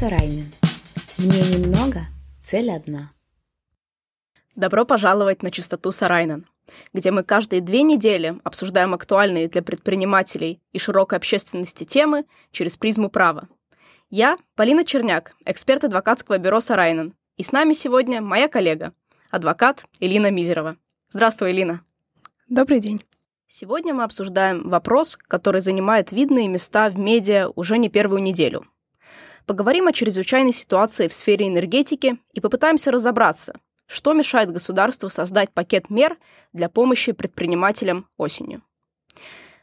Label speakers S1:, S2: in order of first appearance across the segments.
S1: Сарайнин. Мне немного, цель одна.
S2: Добро пожаловать на Чистоту Сарайнен, где мы каждые две недели обсуждаем актуальные для предпринимателей и широкой общественности темы через призму права. Я Полина Черняк, эксперт адвокатского бюро Сарайнен, и с нами сегодня моя коллега, адвокат Элина Мизерова. Здравствуй, Элина.
S3: Добрый день.
S2: Сегодня мы обсуждаем вопрос, который занимает видные места в медиа уже не первую неделю. Поговорим о чрезвычайной ситуации в сфере энергетики и попытаемся разобраться, что мешает государству создать пакет мер для помощи предпринимателям осенью.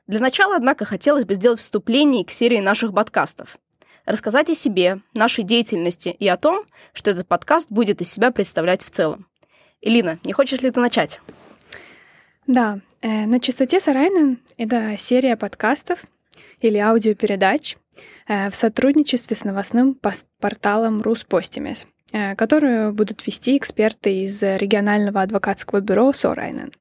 S2: Для начала, однако, хотелось бы сделать вступление к серии наших подкастов. Рассказать о себе, нашей деятельности и о том, что этот подкаст будет из себя представлять в целом. Элина, не хочешь ли ты начать?
S3: Да, э, на частоте Сарайнен это серия подкастов или аудиопередач в сотрудничестве с новостным порталом Руспостимес, э, которую будут вести эксперты из регионального адвокатского бюро Сорайнен.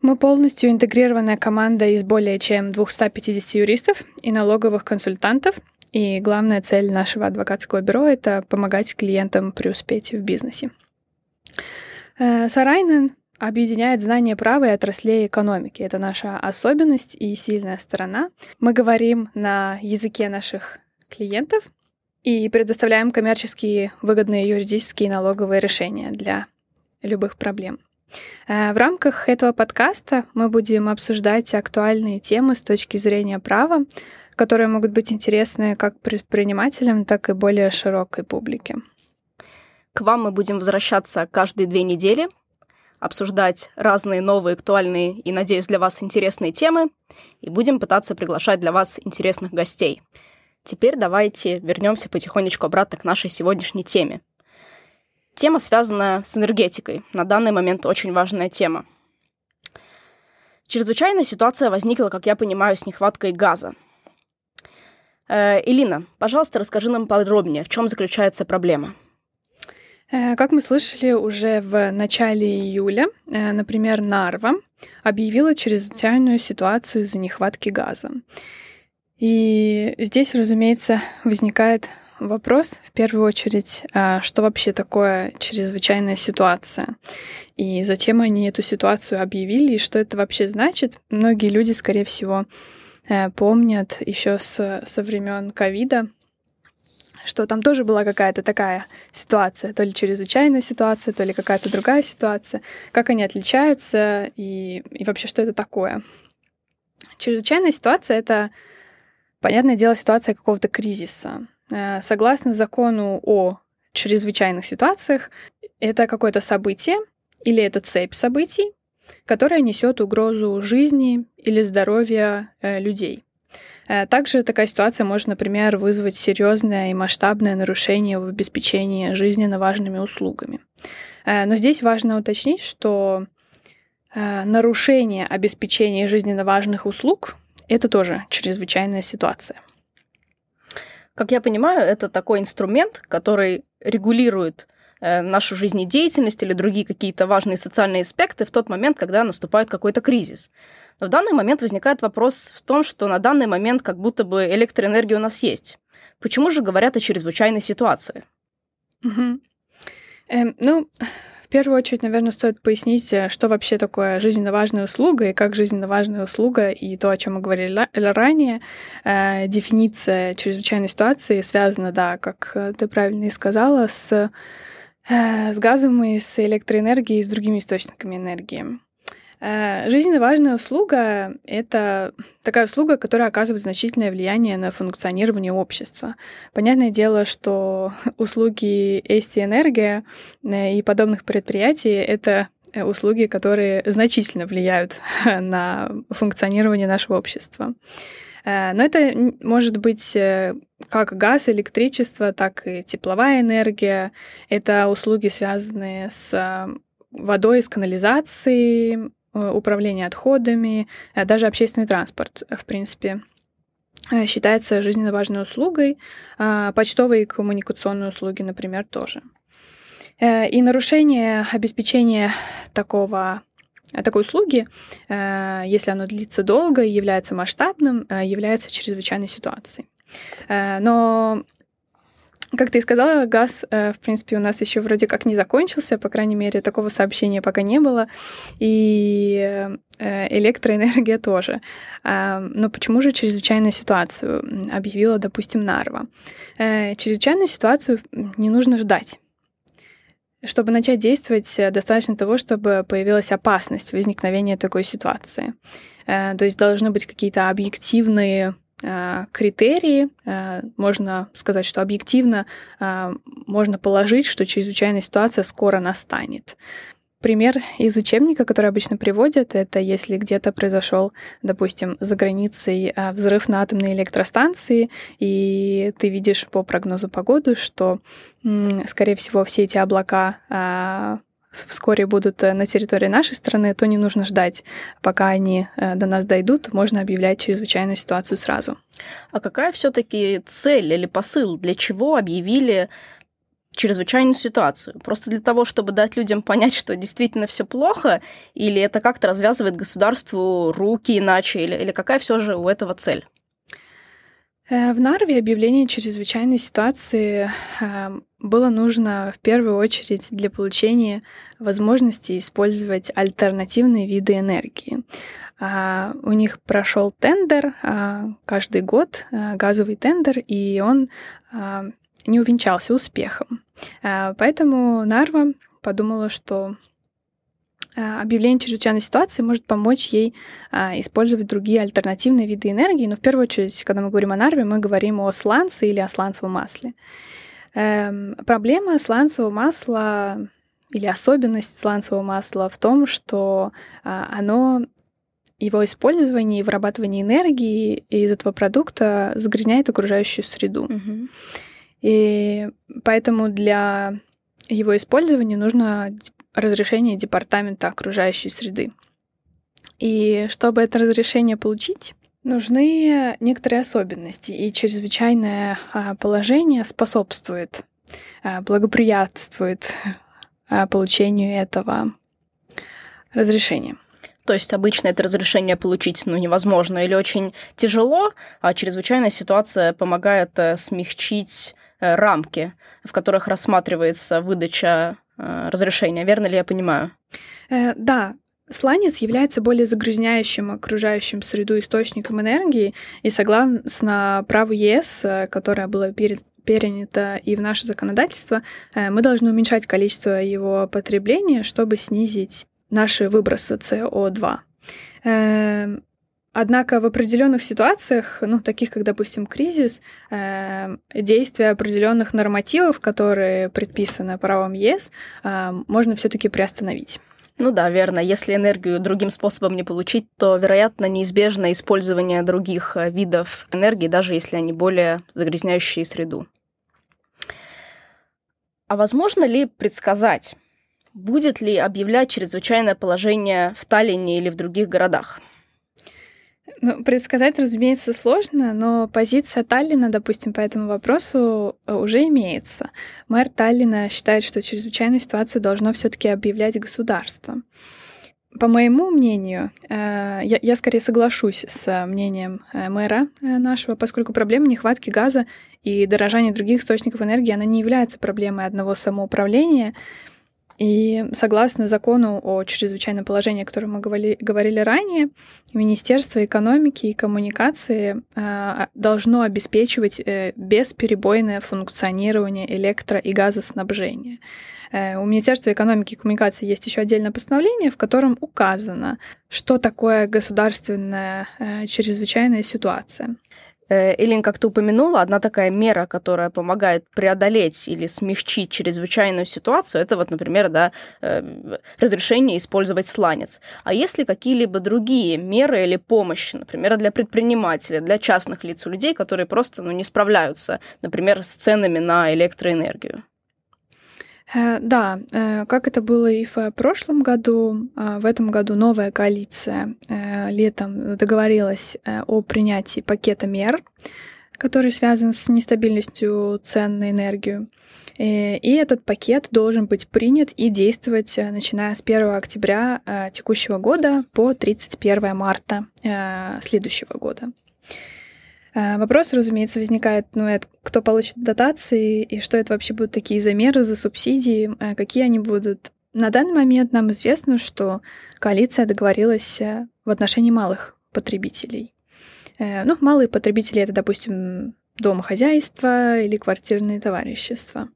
S3: Мы полностью интегрированная команда из более чем 250 юристов и налоговых консультантов, и главная цель нашего адвокатского бюро — это помогать клиентам преуспеть в бизнесе. Сарайнен объединяет знание права и отраслей экономики. Это наша особенность и сильная сторона. Мы говорим на языке наших клиентов и предоставляем коммерческие выгодные юридические и налоговые решения для любых проблем. Э, в рамках этого подкаста мы будем обсуждать актуальные темы с точки зрения права, которые могут быть интересны как предпринимателям, так и более широкой публике.
S2: К вам мы будем возвращаться каждые две недели обсуждать разные новые, актуальные и, надеюсь, для вас интересные темы, и будем пытаться приглашать для вас интересных гостей. Теперь давайте вернемся потихонечку обратно к нашей сегодняшней теме. Тема связана с энергетикой. На данный момент очень важная тема. Чрезвычайная ситуация возникла, как я понимаю, с нехваткой газа. Э, Элина, пожалуйста, расскажи нам подробнее, в чем заключается проблема.
S3: Э, как мы слышали уже в начале июля, э, например, Нарва объявила чрезвычайную ситуацию из-за нехватки газа. И здесь, разумеется, возникает вопрос, в первую очередь, а что вообще такое чрезвычайная ситуация? И зачем они эту ситуацию объявили, и что это вообще значит? Многие люди, скорее всего, э, помнят еще со времен ковида, что там тоже была какая-то такая ситуация, то ли чрезвычайная ситуация, то ли какая-то другая ситуация, как они отличаются и, и вообще что это такое. Чрезвычайная ситуация — это, понятное дело, ситуация какого-то кризиса. Э, согласно закону о чрезвычайных ситуациях, это какое-то событие или это цепь событий, которая несет угрозу жизни или здоровья э, людей. Э, также такая ситуация может, например, вызвать серьезное и масштабное нарушение в обеспечении жизненно важными услугами. Э, но здесь важно уточнить, что э, нарушение обеспечения жизненно важных услуг — это тоже чрезвычайная ситуация.
S2: Как я понимаю, это такой инструмент, который регулирует нашу жизнедеятельность или другие какие-то важные социальные аспекты в тот момент, когда наступает какой-то кризис. Но в данный момент возникает вопрос в том, что на данный момент как будто бы электроэнергия у нас есть. Почему же говорят о чрезвычайной ситуации?
S3: Угу. Эм, ну, в первую очередь, наверное, стоит пояснить, э, что вообще такое жизненно важная услуга и как жизненно важная услуга и то, о чем мы говорили ранее. Э, дефиниция чрезвычайной ситуации связана, да, как э, ты правильно и сказала, с, э, с газом и с электроэнергией и с другими источниками энергии. Э, жизненно важная услуга — это такая услуга, которая оказывает значительное влияние на функционирование общества. Понятное дело, что услуги Эсти Энергия э, и подобных предприятий — это э, услуги, которые значительно влияют на функционирование нашего общества. Но это может быть как газ, электричество, так и тепловая энергия. Это услуги, связанные с водой из канализации, Э, управление отходами, э, даже общественный транспорт, в принципе, э, считается жизненно важной услугой. А, почтовые и коммуникационные услуги, например, тоже. И нарушение обеспечения такого такой услуги, если оно длится долго и является масштабным, является чрезвычайной ситуацией. Но как ты и сказала, газ, э, в принципе, у нас еще вроде как не закончился, по крайней мере, такого сообщения пока не было, и э, электроэнергия тоже. А, но почему же чрезвычайную ситуацию объявила, допустим, Нарва? Э, чрезвычайную ситуацию не нужно ждать. Чтобы начать действовать, достаточно того, чтобы появилась опасность возникновения такой ситуации. То есть должны быть какие-то объективные Э, критерии, э, можно сказать, что объективно э, можно положить, что чрезвычайная ситуация скоро настанет. Пример из учебника, который обычно приводят, это если где-то произошел, допустим, за границей взрыв на атомной электростанции, и ты видишь по прогнозу погоды, что, скорее всего, все эти облака вскоре будут э, на территории нашей страны, то не нужно ждать, пока они э, до нас дойдут, можно объявлять чрезвычайную ситуацию сразу.
S2: А какая все-таки цель или посыл, для чего объявили чрезвычайную ситуацию? Просто для того, чтобы дать людям понять, что действительно все плохо, или это как-то развязывает государству руки иначе, или, или какая все же у этого цель?
S3: Э, в Нарве объявление чрезвычайной ситуации эм, было нужно в первую очередь для получения возможности использовать альтернативные виды энергии. А, у них прошел тендер каждый год, газовый тендер, и он не увенчался успехом. Поэтому Нарва подумала, что Э, объявление чрезвычайной ситуации может помочь ей а, использовать другие альтернативные виды энергии. Но в первую очередь, когда мы говорим о нарве, мы говорим о сланце или о сланцевом масле. Эм, проблема сланцевого масла или особенность сланцевого масла в том, что а, оно его использование и вырабатывание энергии из этого продукта загрязняет окружающую среду. Mm-hmm. И поэтому для его использования нужно разрешение Департамента окружающей среды. И чтобы это разрешение получить, нужны некоторые особенности, и чрезвычайное а, положение способствует, а, благоприятствует а, получению этого разрешения.
S2: То есть обычно это разрешение получить ну, невозможно или очень тяжело, а чрезвычайная ситуация помогает э, смягчить рамки, в которых рассматривается выдача Э, разрешения. Верно ли я понимаю?
S3: Э, да, Сланец является более загрязняющим окружающим среду источником энергии, и согласно праву ЕС, э, которое было перед перенято и в наше законодательство, мы должны уменьшать количество его потребления, чтобы снизить наши выбросы СО2. Однако в определенных ситуациях, ну, таких как, допустим, кризис, э, действия определенных нормативов, которые предписаны правом ЕС, э, можно все-таки приостановить.
S2: Ну да, верно. Если энергию другим способом не получить, то, вероятно, неизбежно использование других э, видов энергии, даже если они более загрязняющие среду. А возможно ли предсказать, будет ли объявлять чрезвычайное положение в Таллине или в других городах?
S3: Ну, предсказать, разумеется, сложно, но позиция Таллина, допустим, по этому вопросу э, уже имеется. Мэр Таллина считает, что чрезвычайную ситуацию должно все-таки объявлять государство. По моему мнению, э, я, я скорее соглашусь с мнением э, мэра нашего, поскольку проблема нехватки газа и дорожания других источников энергии, она не является проблемой одного самоуправления, и согласно закону о чрезвычайном положении, о котором мы говорили, говорили ранее, Министерство экономики и коммуникации э, должно обеспечивать э, бесперебойное функционирование электро- и газоснабжения. Э, у Министерства экономики и коммуникации есть еще отдельное постановление, в котором указано, что такое государственная э, чрезвычайная ситуация.
S2: Элин как-то упомянула, одна такая мера, которая помогает преодолеть или смягчить чрезвычайную ситуацию, это вот, например, да, э, разрешение использовать сланец. А есть ли какие-либо другие меры или помощи, например, для предпринимателей, для частных лиц, у людей, которые просто ну, не справляются, например, с ценами на электроэнергию?
S3: Э, да, э, как это было и в прошлом году, а, в этом году новая коалиция э, летом договорилась о принятии пакета мер, который связан с нестабильностью цен на энергию. И этот пакет должен быть принят и действовать начиная с 1 октября текущего года по 31 марта следующего года. Вопрос, разумеется, возникает, ну, это кто получит дотации, и что это вообще будут такие замеры за субсидии, какие они будут. На данный момент нам известно, что коалиция договорилась в отношении малых потребителей. Ну, малые потребители — это, допустим, домохозяйства или квартирные товарищества.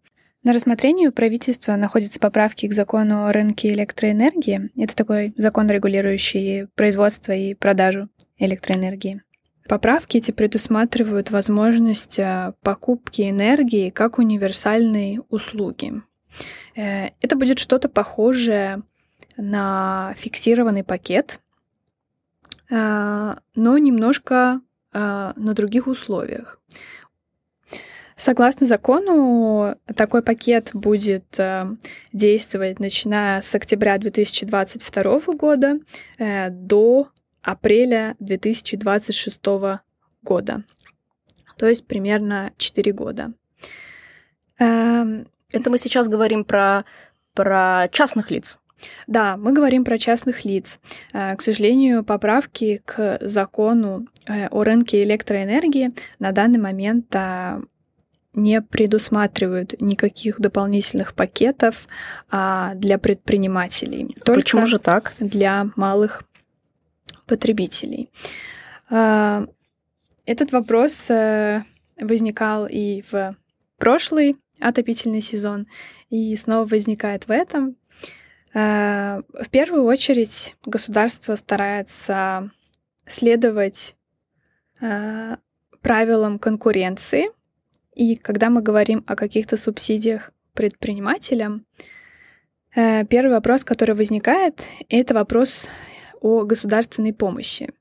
S3: На рассмотрении у правительства находятся поправки к закону о рынке электроэнергии. Это такой закон, регулирующий производство и продажу электроэнергии. Поправки эти предусматривают возможность э, покупки энергии как универсальной услуги. Э, это будет что-то похожее на фиксированный пакет, э, но немножко на других условиях. Согласно закону, такой пакет будет действовать начиная с октября 2022 года до апреля 2026 года. То есть примерно 4 года.
S2: Эм, Это мы сейчас говорим про, про частных лиц.
S3: Да, мы говорим про частных лиц. Э, к сожалению, поправки к закону о рынке электроэнергии на данный момент не предусматривают никаких дополнительных пакетов а, для предпринимателей.
S2: Только Почему же так?
S3: Для малых потребителей. А, этот вопрос а, возникал и в прошлый отопительный сезон, и снова возникает в этом. А, в первую очередь государство старается следовать а, правилам конкуренции – и когда мы говорим о каких-то субсидиях предпринимателям, э, первый вопрос, который возникает, это вопрос о государственной помощи.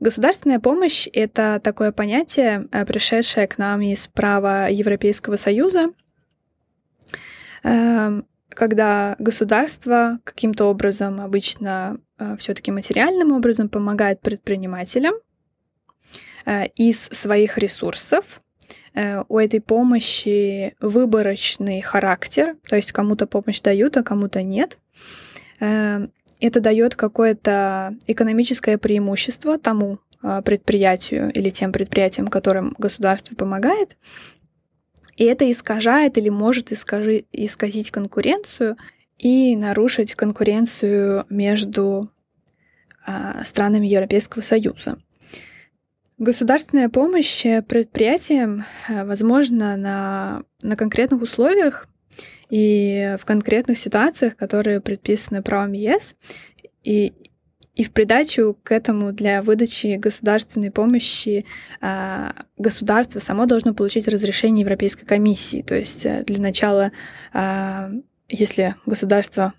S3: Государственная помощь — это такое понятие, э, пришедшее к нам из права Европейского Союза, эм, когда государство каким-то образом, обычно э, все-таки материальным образом, помогает предпринимателям из своих ресурсов Э, у этой помощи выборочный характер, то есть кому-то помощь дают, а кому-то нет. Это дает какое-то экономическое преимущество тому а, предприятию или тем предприятиям, которым государство помогает. И это искажает или может искажи, исказить конкуренцию и нарушить конкуренцию между а, странами Европейского Союза. Государственная помощь предприятиям э, возможна на, на конкретных условиях и в конкретных ситуациях, которые предписаны правом ЕС. И, и в придачу к этому для выдачи государственной помощи э, государство само должно получить разрешение Европейской комиссии. То есть для начала, если государство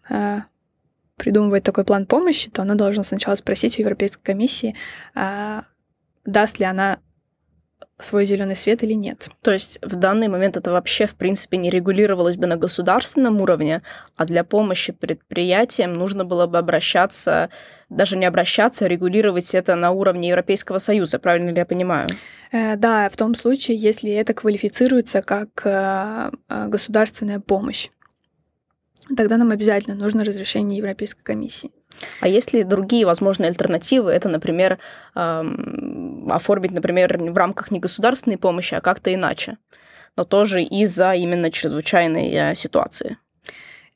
S3: придумывает такой план помощи, то оно должно сначала спросить у Европейской комиссии, даст ли она свой зеленый свет или нет.
S2: То есть в данный момент это вообще, в принципе, не регулировалось бы на государственном уровне, а для помощи предприятиям нужно было бы обращаться, даже не обращаться, а регулировать это на уровне Европейского Союза, правильно ли я понимаю?
S3: Э, да, в том случае, если это квалифицируется как э, э, государственная помощь, тогда нам обязательно нужно разрешение Европейской комиссии.
S2: А есть ли другие возможные альтернативы? Это, например, эм, оформить, например, в рамках не государственной помощи, а как-то иначе, но тоже из-за именно чрезвычайной э, ситуации.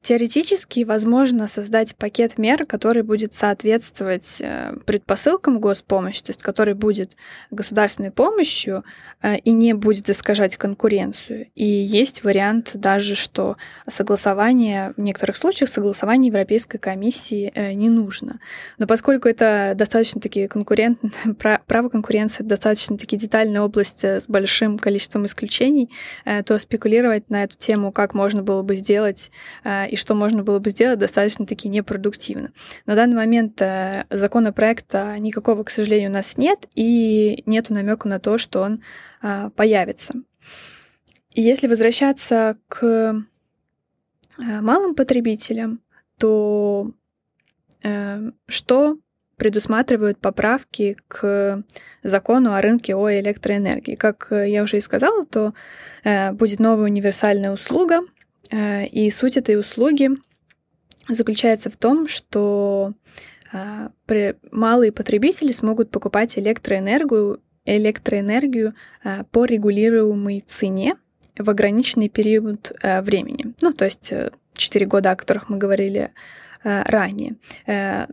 S3: Теоретически возможно создать пакет мер, который будет соответствовать э, предпосылкам госпомощи, то есть который будет государственной помощью э, и не будет искажать конкуренцию. И есть вариант даже, что согласование, в некоторых случаях согласование Европейской комиссии э, не нужно. Но поскольку это достаточно-таки конкурент, право конкуренции достаточно-таки детальная область с большим количеством исключений, то спекулировать на эту тему, как можно было бы сделать и что можно было бы сделать достаточно-таки непродуктивно. На данный момент э, законопроекта никакого, к сожалению, у нас нет, и нет намека на то, что он э, появится. И если возвращаться к э, малым потребителям, то что предусматривают поправки к закону о рынке о электроэнергии. Как я уже и сказала, то будет новая универсальная услуга, и суть этой услуги заключается в том, что э, малые потребители смогут покупать электроэнергию электроэнергию по регулируемой цене в ограниченный период времени. Ну, то есть 4 года, о которых мы говорили ранее.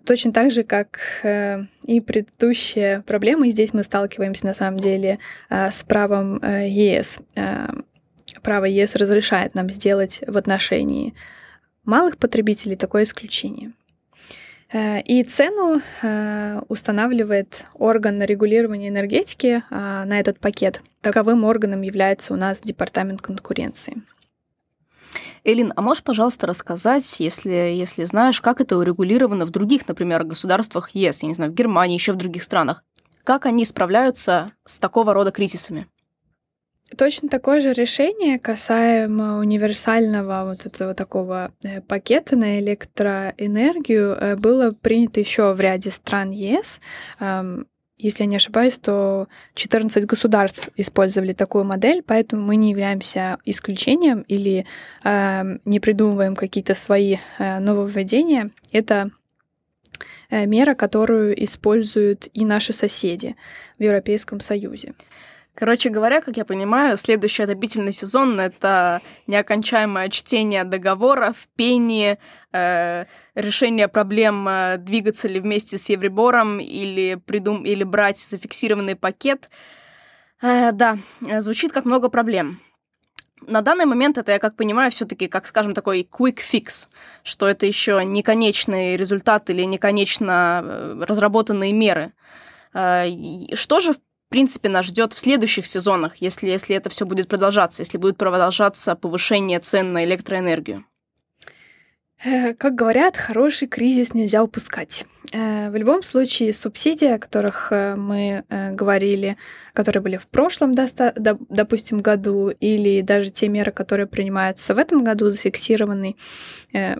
S3: Точно так же, как и предыдущие проблемы, здесь мы сталкиваемся на самом деле с правом ЕС. Право ЕС разрешает нам сделать в отношении малых потребителей такое исключение. Э, и цену э, устанавливает орган регулирования энергетики э, на этот пакет. Таковым органом является у нас Департамент конкуренции.
S2: Элин, а можешь, пожалуйста, рассказать, если, если знаешь, как это урегулировано в других, например, государствах ЕС, я не знаю, в Германии, еще в других странах? Как они справляются с такого рода кризисами?
S3: Точно такое же решение касаемо универсального вот этого такого э, пакета на электроэнергию э, было принято еще в ряде стран ЕС. Если я не ошибаюсь, то 14 государств использовали такую модель, поэтому мы не являемся исключением или не придумываем какие-то свои э, нововведения. Это мера, которую используют и наши соседи в Европейском Союзе.
S2: Короче говоря, как я понимаю, следующий отопительный сезон — это неокончаемое чтение договоров, пение, э, решение проблем, э, двигаться ли вместе с Евробором или, придум... или брать зафиксированный пакет. Э, да, звучит как много проблем. На данный момент это, я как понимаю, все-таки, как скажем, такой quick fix, что это еще не конечный результат или не конечно э, разработанные меры. Э, что же, принципе, нас ждет в следующих сезонах, если, если это все будет продолжаться, если будет продолжаться повышение цен на электроэнергию?
S3: Э, как говорят, хороший кризис нельзя упускать. Э, в любом случае, субсидии, о которых э, мы говорили, которые были в прошлом, допустим, году, или даже те меры, которые принимаются в этом году, зафиксированный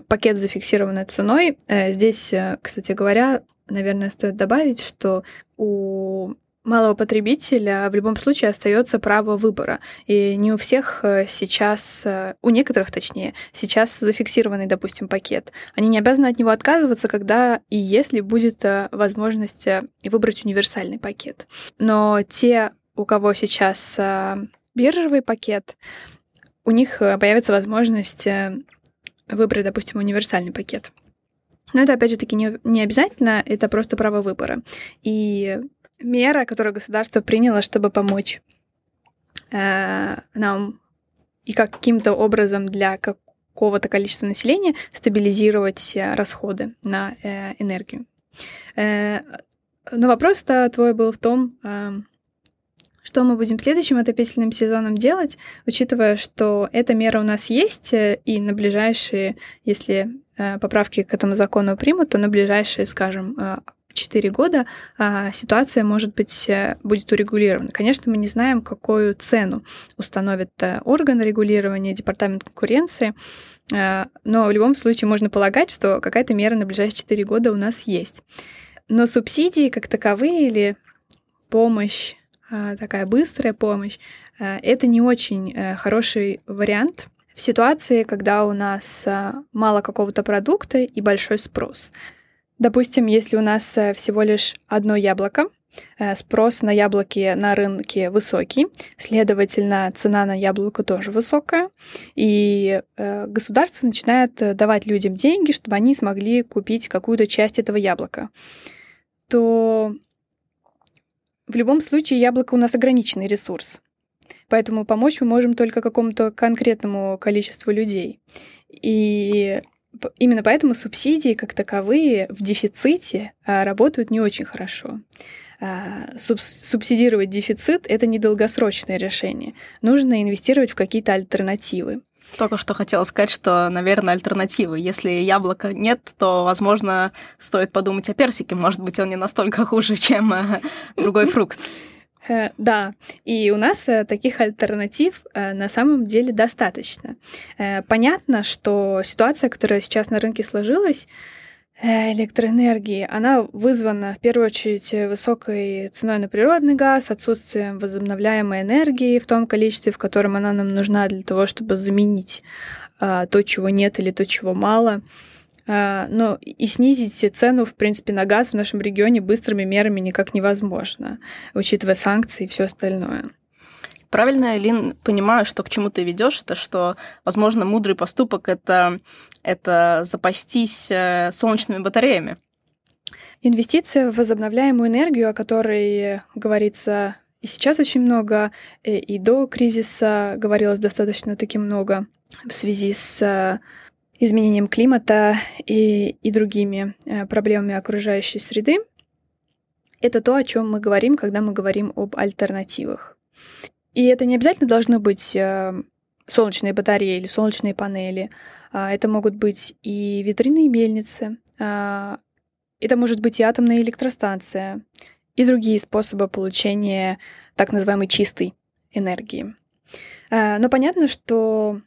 S3: пакет зафиксированной ценой. Здесь, кстати говоря, наверное, стоит добавить, что у малого потребителя в любом случае остается право выбора. И не у всех э, сейчас, э, у некоторых точнее, сейчас зафиксированный, допустим, пакет. Они не обязаны от него отказываться, когда и если будет э, возможность выбрать универсальный пакет. Но те, у кого сейчас биржевый пакет, у них появится возможность выбрать, допустим, универсальный пакет. Но это, опять же таки, не, не обязательно, это просто право выбора. И мера, которую государство приняло, чтобы помочь э, нам и каким-то образом для какого-то количества населения стабилизировать э, расходы на э, энергию. Э, но вопрос-то твой был в том, э, что мы будем следующим отопительным сезоном делать, учитывая, что эта мера у нас есть, э, и на ближайшие, если э, поправки к этому закону примут, то на ближайшие, скажем, 4 года а, ситуация, может быть, э, будет урегулирована. Конечно, мы не знаем, какую цену установит э, орган регулирования, департамент конкуренции, э, но в любом случае можно полагать, что какая-то мера на ближайшие 4 года у нас есть. Но субсидии как таковые или помощь, а, такая быстрая помощь, это не очень хороший вариант в ситуации, когда у нас мало какого-то продукта и большой спрос. Допустим, если у нас э, всего лишь одно яблоко, э, спрос на яблоки на рынке высокий, следовательно, цена на яблоко тоже высокая, и э, государство начинает давать людям деньги, чтобы они смогли купить какую-то часть этого яблока, то в любом случае яблоко у нас ограниченный ресурс. Поэтому помочь мы можем только какому-то конкретному количеству людей. И Именно поэтому субсидии как таковые в дефиците а, работают не очень хорошо. А, субсидировать дефицит — это недолгосрочное решение. Нужно инвестировать в какие-то альтернативы.
S2: Только что хотела сказать, что, наверное, альтернативы. Если яблока нет, то, возможно, стоит подумать о персике. Может быть, он не настолько хуже, чем э, другой фрукт.
S3: Э, да, и у нас э, таких альтернатив э, на самом деле достаточно. Понятно, что ситуация, которая сейчас на рынке сложилась, электроэнергии, она вызвана в первую очередь высокой ценой на природный газ, отсутствием возобновляемой энергии в том количестве, в котором она нам нужна для того, чтобы заменить то, чего нет или то, чего мало. А, но и снизить цену, в принципе, на газ в нашем регионе быстрыми мерами никак невозможно, учитывая санкции и все остальное.
S2: Правильно, Лин, понимаю, что к чему ты ведешь, это что, возможно, мудрый поступок это, это запастись э, солнечными батареями.
S3: Инвестиция в возобновляемую энергию, о которой говорится и сейчас очень много, и до кризиса говорилось достаточно таки много в связи с э, изменением климата и, и другими проблемами окружающей среды. Это то, о чем мы говорим, когда мы говорим об альтернативах. И это не обязательно должно быть э, солнечные батареи или солнечные панели. А, это могут быть и ветряные мельницы, а, это может быть и атомная электростанция, и другие способы получения так называемой чистой энергии. А, но понятно, что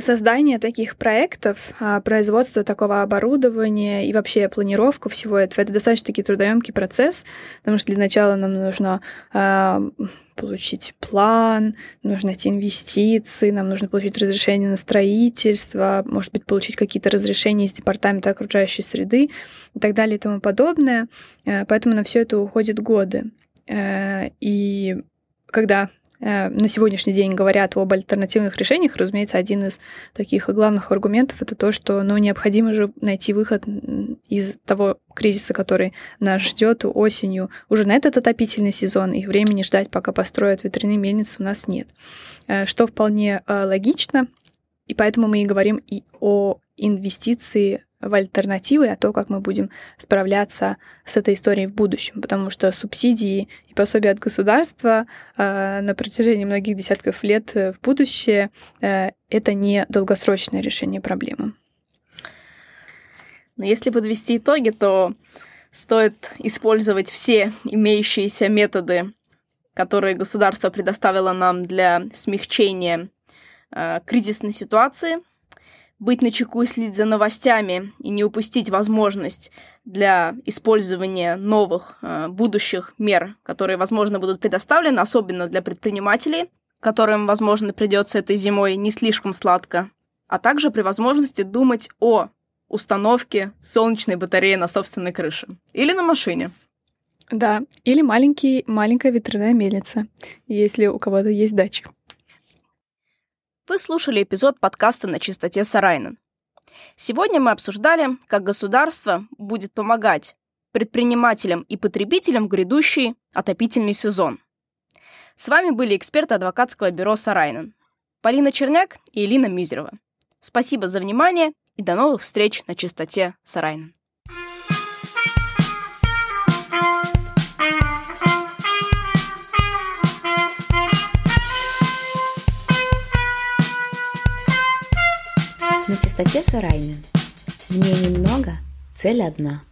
S3: создание таких проектов, а, производство такого оборудования и вообще планировку всего этого, это достаточно таки трудоемкий процесс, потому что для начала нам нужно э, получить план, нужно найти инвестиции, нам нужно получить разрешение на строительство, может быть, получить какие-то разрешения из департамента окружающей среды и так далее и тому подобное. Э, поэтому на все это уходят годы. Э, и когда на сегодняшний день говорят об альтернативных решениях, разумеется, один из таких главных аргументов это то, что ну, необходимо же найти выход из того кризиса, который нас ждет осенью. Уже на этот отопительный сезон, и времени ждать, пока построят ветряные мельницы, у нас нет. Э, что вполне э, логично, и поэтому мы и говорим и о инвестиции в альтернативы, а то, как мы будем справляться с этой историей в будущем. Потому что субсидии и пособия от государства э, на протяжении многих десятков лет в будущее э, это не долгосрочное решение проблемы.
S2: Но если подвести итоги, то стоит использовать все имеющиеся методы, которые государство предоставило нам для смягчения э, кризисной ситуации – быть начеку и следить за новостями и не упустить возможность для использования новых э, будущих мер, которые, возможно, будут предоставлены, особенно для предпринимателей, которым, возможно, придется этой зимой не слишком сладко, а также при возможности думать о установке солнечной батареи на собственной крыше или на машине.
S3: Да, или маленький, маленькая ветряная мельница, если у кого-то есть дача.
S2: Вы слушали эпизод подкаста «На чистоте Сарайнен». Сегодня мы обсуждали, как государство будет помогать предпринимателям и потребителям в грядущий отопительный сезон. С вами были эксперты адвокатского бюро Сарайнен, Полина Черняк и Элина Мизерова. Спасибо за внимание и до новых встреч на чистоте Сарайнен.
S1: Чистоте Сараймен. Мне немного, цель одна –